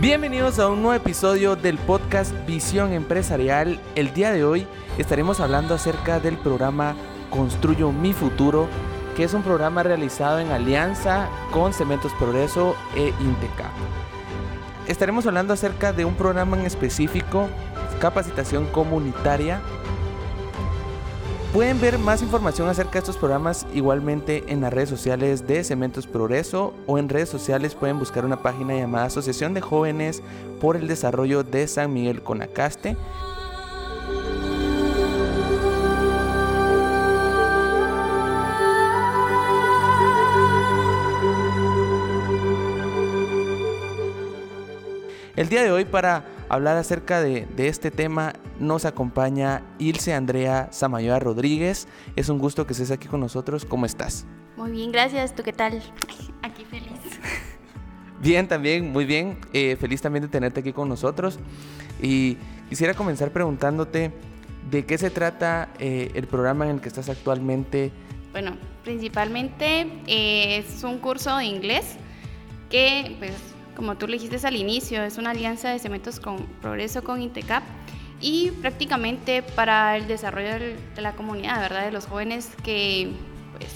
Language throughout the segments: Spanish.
Bienvenidos a un nuevo episodio del podcast Visión Empresarial. El día de hoy estaremos hablando acerca del programa Construyo mi futuro, que es un programa realizado en alianza con Cementos Progreso e Inteca. Estaremos hablando acerca de un programa en específico, capacitación comunitaria Pueden ver más información acerca de estos programas igualmente en las redes sociales de Cementos Progreso o en redes sociales pueden buscar una página llamada Asociación de Jóvenes por el Desarrollo de San Miguel Conacaste. El día de hoy para hablar acerca de, este tema nos acompaña Ilse Andrea Samayoa Rodríguez. Es un gusto que estés aquí con nosotros. ¿Cómo estás? Muy bien, gracias. ¿Tú qué tal? Aquí feliz. Bien, también, muy bien. Eh, feliz también de tenerte aquí con nosotros. Y quisiera comenzar preguntándote de qué se trata eh, el programa en el que estás actualmente. Bueno, principalmente eh, es un curso de inglés que pues como tú le dijiste al inicio, es una alianza de cementos con progreso con Intecap y prácticamente para el desarrollo de la comunidad, ¿verdad? De los jóvenes que pues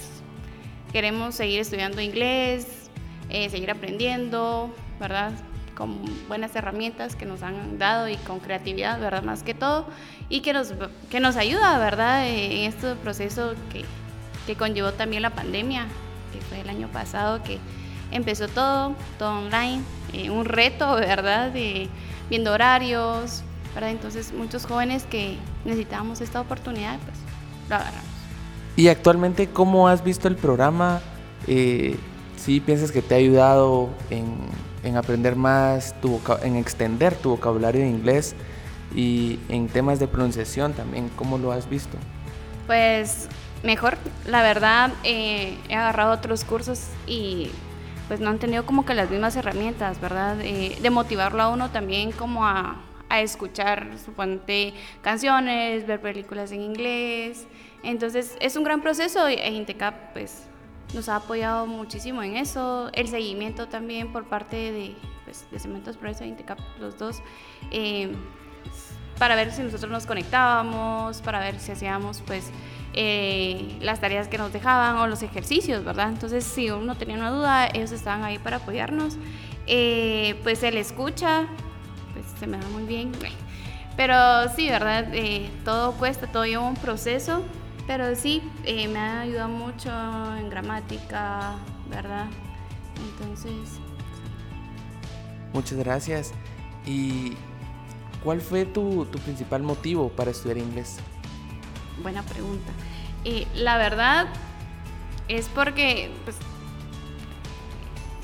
queremos seguir estudiando inglés, eh, seguir aprendiendo, ¿verdad? Con buenas herramientas que nos han dado y con creatividad, ¿verdad? Más que todo, y que nos, que nos ayuda, ¿verdad? En este proceso que, que conllevó también la pandemia, que fue el año pasado, que empezó todo, todo online, eh, un reto, ¿verdad? De, viendo horarios, ¿verdad? Entonces muchos jóvenes que necesitábamos esta oportunidad, pues lo agarramos. Y actualmente, ¿cómo has visto el programa? Eh, ¿Sí piensas que te ha ayudado en, en aprender más, tu, en extender tu vocabulario de inglés y en temas de pronunciación también? ¿Cómo lo has visto? Pues mejor, la verdad, eh, he agarrado otros cursos y pues no han tenido como que las mismas herramientas, ¿verdad? Eh, de motivarlo a uno también como a, a escuchar, suponte, canciones, ver películas en inglés. Entonces es un gran proceso e Intecap pues nos ha apoyado muchísimo en eso. El seguimiento también por parte de, pues, de Cementos Progreso e Intecap, los dos. Eh, para ver si nosotros nos conectábamos, para ver si hacíamos pues eh, las tareas que nos dejaban o los ejercicios, ¿verdad? Entonces, si uno tenía una duda, ellos estaban ahí para apoyarnos. Eh, pues el escucha, se me da muy bien. Pero sí, ¿verdad? Eh, todo cuesta, todo lleva un proceso, pero sí, me ha ayudado mucho en gramática, ¿verdad? Entonces... Muchas gracias. ¿Y cuál fue tu, tu principal motivo para estudiar inglés? buena pregunta. Eh, la verdad es porque, pues,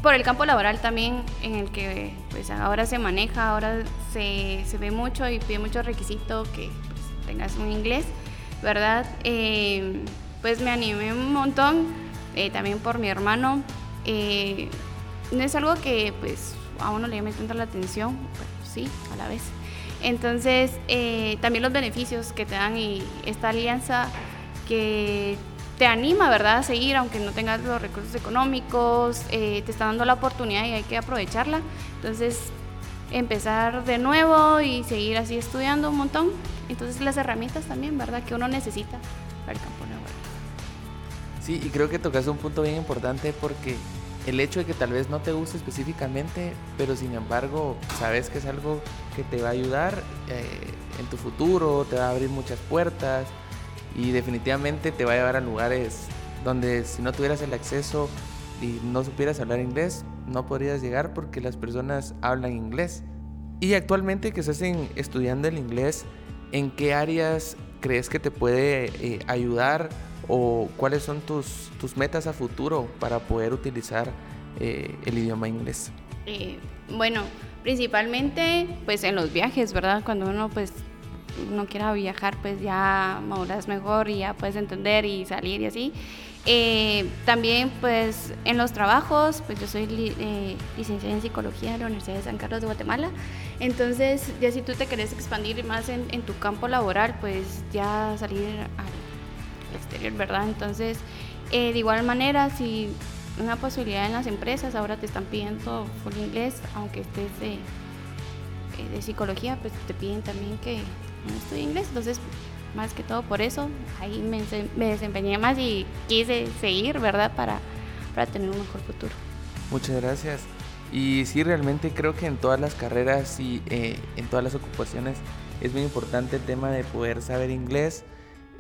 por el campo laboral también en el que pues, ahora se maneja, ahora se, se ve mucho y pide mucho requisito que pues, tengas un inglés, ¿verdad? Eh, pues me animé un montón, eh, también por mi hermano. no es algo que pues a uno le llame tanto la atención, pero sí, a la vez. Entonces, eh, también los beneficios que te dan y esta alianza que te anima, ¿verdad?, a seguir, aunque no tengas los recursos económicos, eh, te está dando la oportunidad y hay que aprovecharla. Entonces, empezar de nuevo y seguir así estudiando un montón. Entonces, las herramientas también, ¿verdad?, que uno necesita para el campo laboral. Sí, y creo que tocas un punto bien importante porque el hecho de que tal vez no te guste específicamente, pero sin embargo sabes que es algo que te va a ayudar eh, en tu futuro, te va a abrir muchas puertas y definitivamente te va a llevar a lugares donde si no tuvieras el acceso y no supieras hablar inglés, no podrías llegar porque las personas hablan inglés. Y actualmente que estás estudiando el inglés, ¿en qué áreas crees que te puede eh, ayudar o cuáles son tus, tus metas a futuro para poder utilizar eh, el idioma inglés? Eh, bueno, principalmente pues en los viajes, ¿verdad? Cuando uno pues no quiera viajar, pues ya maduras mejor y ya puedes entender y salir y así. Eh, también pues en los trabajos, pues yo soy licenciada en psicología de la Universidad de San Carlos de Guatemala, entonces ya si tú te querés expandir más en, tu campo laboral, pues ya salir al exterior, ¿verdad? Entonces, eh, de igual manera, si una posibilidad en las empresas ahora te están pidiendo full inglés, aunque estés eh, de psicología, pues te piden también que no estudie inglés. Entonces, más que todo por eso, ahí me, desempeñé más y quise seguir, ¿verdad? Para, para tener un mejor futuro. Muchas gracias. Y sí, realmente creo que en todas las carreras y eh, en todas las ocupaciones es muy importante el tema de poder saber inglés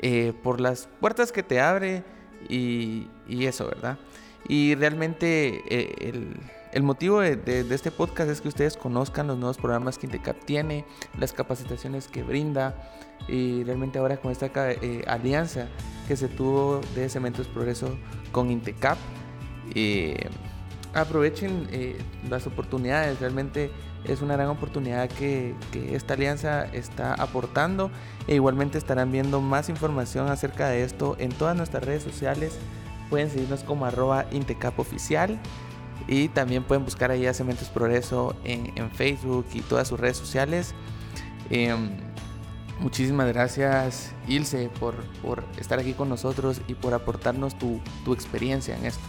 eh, por las puertas que te abre y, y eso, ¿verdad? Y realmente eh, el, el, motivo de, este podcast es que ustedes conozcan los nuevos programas que Intecap tiene, las capacitaciones que brinda y realmente ahora con esta alianza que se tuvo de Cementos Progreso con Intecap aprovechen eh, las oportunidades, realmente es una gran oportunidad que, que, esta alianza está aportando e igualmente estarán viendo más información acerca de esto en todas nuestras redes sociales, pueden seguirnos como arroba Intecap oficial y también pueden buscar ahí a Cementos Progreso en, Facebook y todas sus redes sociales. Eh, muchísimas gracias Ilse por, por, estar aquí con nosotros y por aportarnos tu, tu experiencia en esto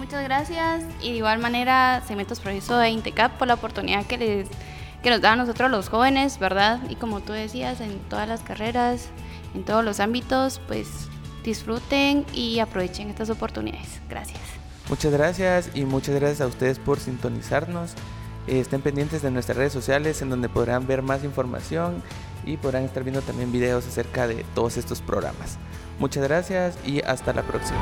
muchas gracias. Y de igual manera, Cementos Progreso de Intecap por la oportunidad que, les, que nos da a nosotros los jóvenes, ¿verdad? Y como tú decías, en todas las carreras, en todos los ámbitos, pues disfruten y aprovechen estas oportunidades. Gracias. Muchas gracias y muchas gracias a ustedes por sintonizarnos. estén pendientes de nuestras redes sociales en donde podrán ver más información y podrán estar viendo también videos acerca de todos estos programas. Muchas gracias y hasta la próxima.